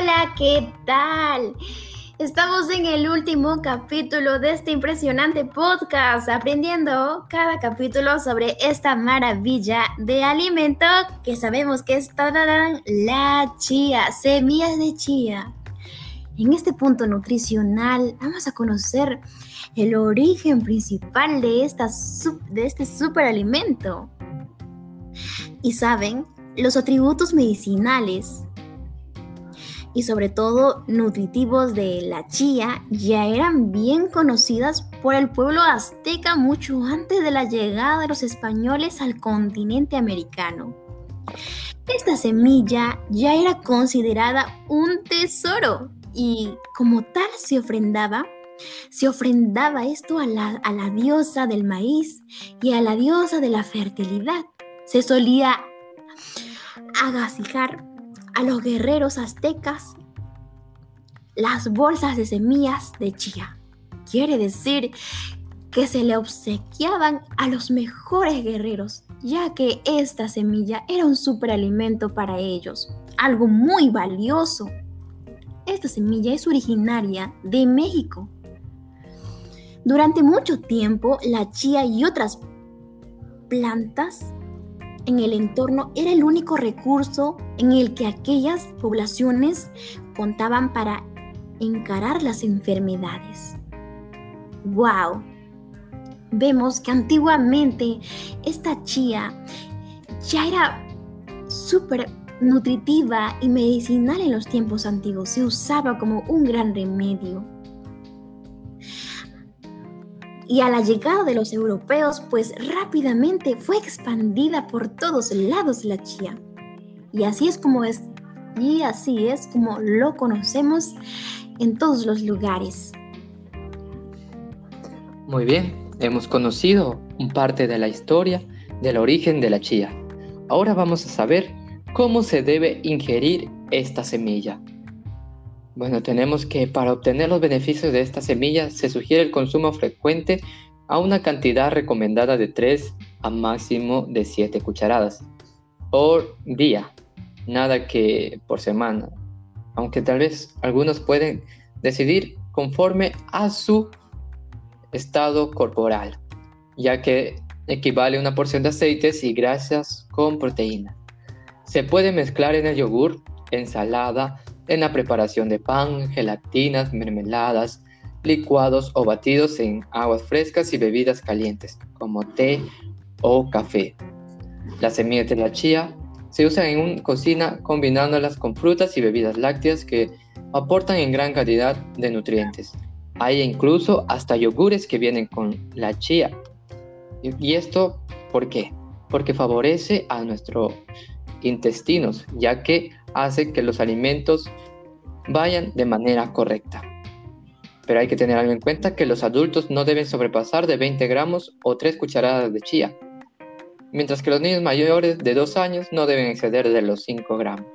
Hola, ¿qué tal? Estamos en el último capítulo de este impresionante podcast, aprendiendo cada capítulo sobre esta maravilla de alimento que sabemos que es la chía, semillas de chía. En este punto nutricional vamos a conocer el origen principal de, esta, de este superalimento. Y saben, los atributos medicinales y sobre todo nutritivos de la chía ya eran bien conocidas por el pueblo azteca mucho antes de la llegada de los españoles al continente americano. Esta semilla ya era considerada un tesoro y como tal se ofrendaba, se ofrendaba esto a la, a la diosa del maíz y a la diosa de la fertilidad. Se solía agasijar a los guerreros aztecas las bolsas de semillas de chía. Quiere decir que se le obsequiaban a los mejores guerreros, ya que esta semilla era un superalimento para ellos, algo muy valioso. Esta semilla es originaria de México. Durante mucho tiempo, la chía y otras plantas en el entorno era el único recurso en el que aquellas poblaciones contaban para encarar las enfermedades. ¡Wow! Vemos que antiguamente esta chía ya era súper nutritiva y medicinal en los tiempos antiguos. Se usaba como un gran remedio y a la llegada de los europeos, pues rápidamente fue expandida por todos lados la chía. Y así es como es, y así es como lo conocemos en todos los lugares. Muy bien, hemos conocido un parte de la historia del origen de la chía. Ahora vamos a saber cómo se debe ingerir esta semilla. Bueno, tenemos que para obtener los beneficios de esta semilla se sugiere el consumo frecuente a una cantidad recomendada de 3 a máximo de 7 cucharadas por día, nada que por semana, aunque tal vez algunos pueden decidir conforme a su estado corporal, ya que equivale a una porción de aceites y grasas con proteína. Se puede mezclar en el yogur, ensalada, en la preparación de pan, gelatinas, mermeladas, licuados o batidos en aguas frescas y bebidas calientes, como té o café. Las semillas de la chía se usan en una cocina combinándolas con frutas y bebidas lácteas que aportan en gran cantidad de nutrientes. Hay incluso hasta yogures que vienen con la chía. ¿Y esto por qué? Porque favorece a nuestros intestinos, ya que hace que los alimentos vayan de manera correcta. Pero hay que tener algo en cuenta que los adultos no deben sobrepasar de 20 gramos o 3 cucharadas de chía, mientras que los niños mayores de 2 años no deben exceder de los 5 gramos.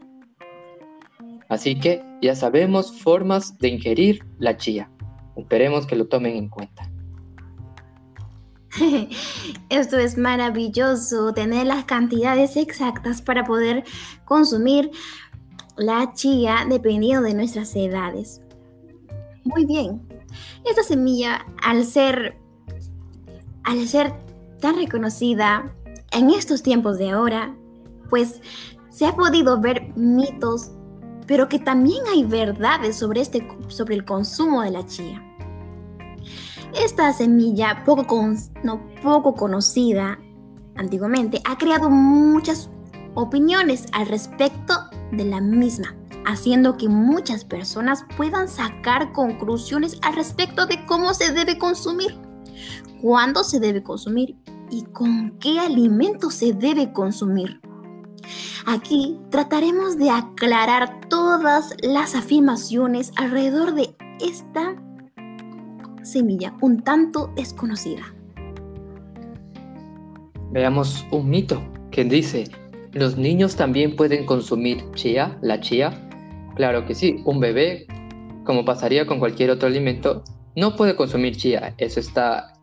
Así que ya sabemos formas de ingerir la chía. Esperemos que lo tomen en cuenta. Esto es maravilloso, tener las cantidades exactas para poder consumir la chía dependiendo de nuestras edades. Muy bien, esta semilla al ser, al ser tan reconocida en estos tiempos de ahora, pues se ha podido ver mitos, pero que también hay verdades sobre, este, sobre el consumo de la chía. Esta semilla poco, no, poco conocida antiguamente ha creado muchas opiniones al respecto de la misma, haciendo que muchas personas puedan sacar conclusiones al respecto de cómo se debe consumir, cuándo se debe consumir y con qué alimento se debe consumir. Aquí trataremos de aclarar todas las afirmaciones alrededor de esta semilla un tanto desconocida. Veamos un mito que dice, ¿los niños también pueden consumir chía, la chía? Claro que sí, un bebé, como pasaría con cualquier otro alimento, no puede consumir chía, eso está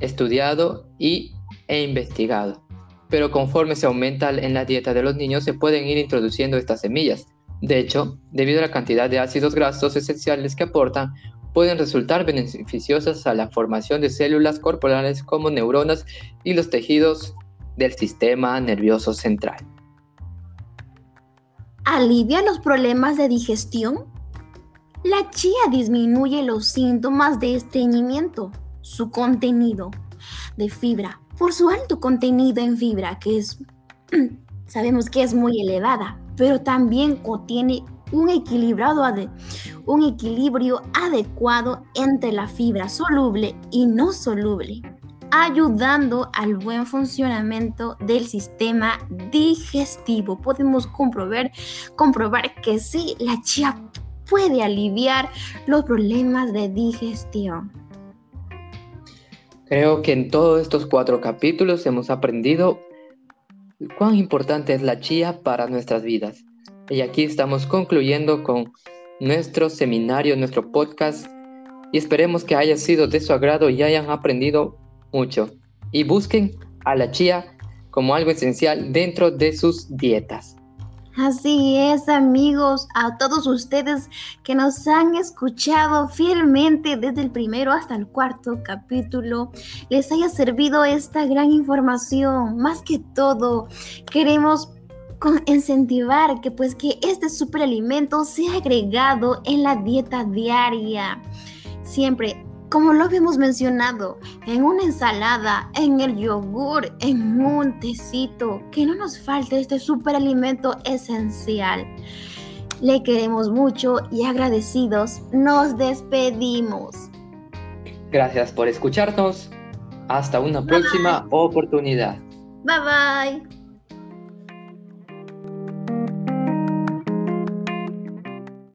estudiado y, e investigado. Pero conforme se aumenta en la dieta de los niños, se pueden ir introduciendo estas semillas, De hecho, debido a la cantidad de ácidos grasos esenciales que aportan, pueden resultar beneficiosas a la formación de células corporales como neuronas y los tejidos del sistema nervioso central. ¿Alivia los problemas de digestión? La chía disminuye los síntomas de estreñimiento. Su contenido de fibra, por su alto contenido en fibra, que es, sabemos que es muy elevada, pero también contiene un, equilibrado un equilibrio adecuado entre la fibra soluble y no soluble, ayudando al buen funcionamiento del sistema digestivo. Podemos comprobar, comprobar que sí, la chía puede aliviar los problemas de digestión. Creo que en todos estos cuatro capítulos hemos aprendido cuán importante es la chía para nuestras vidas. Y aquí estamos concluyendo con nuestro seminario, nuestro podcast, y esperemos que haya sido de su agrado y hayan aprendido mucho. Y busquen a la chía como algo esencial dentro de sus dietas. Así es, amigos, a todos ustedes que nos han escuchado fielmente desde el primero hasta el cuarto capítulo, les haya servido esta gran información. Más que todo, queremos incentivar que pues que este superalimento sea agregado en la dieta diaria. Siempre como lo habíamos mencionado, en una ensalada, en el yogur, en un tecito, que no nos falte este superalimento esencial. Le queremos mucho y agradecidos nos despedimos. Gracias por escucharnos. Hasta una próxima oportunidad. Bye bye.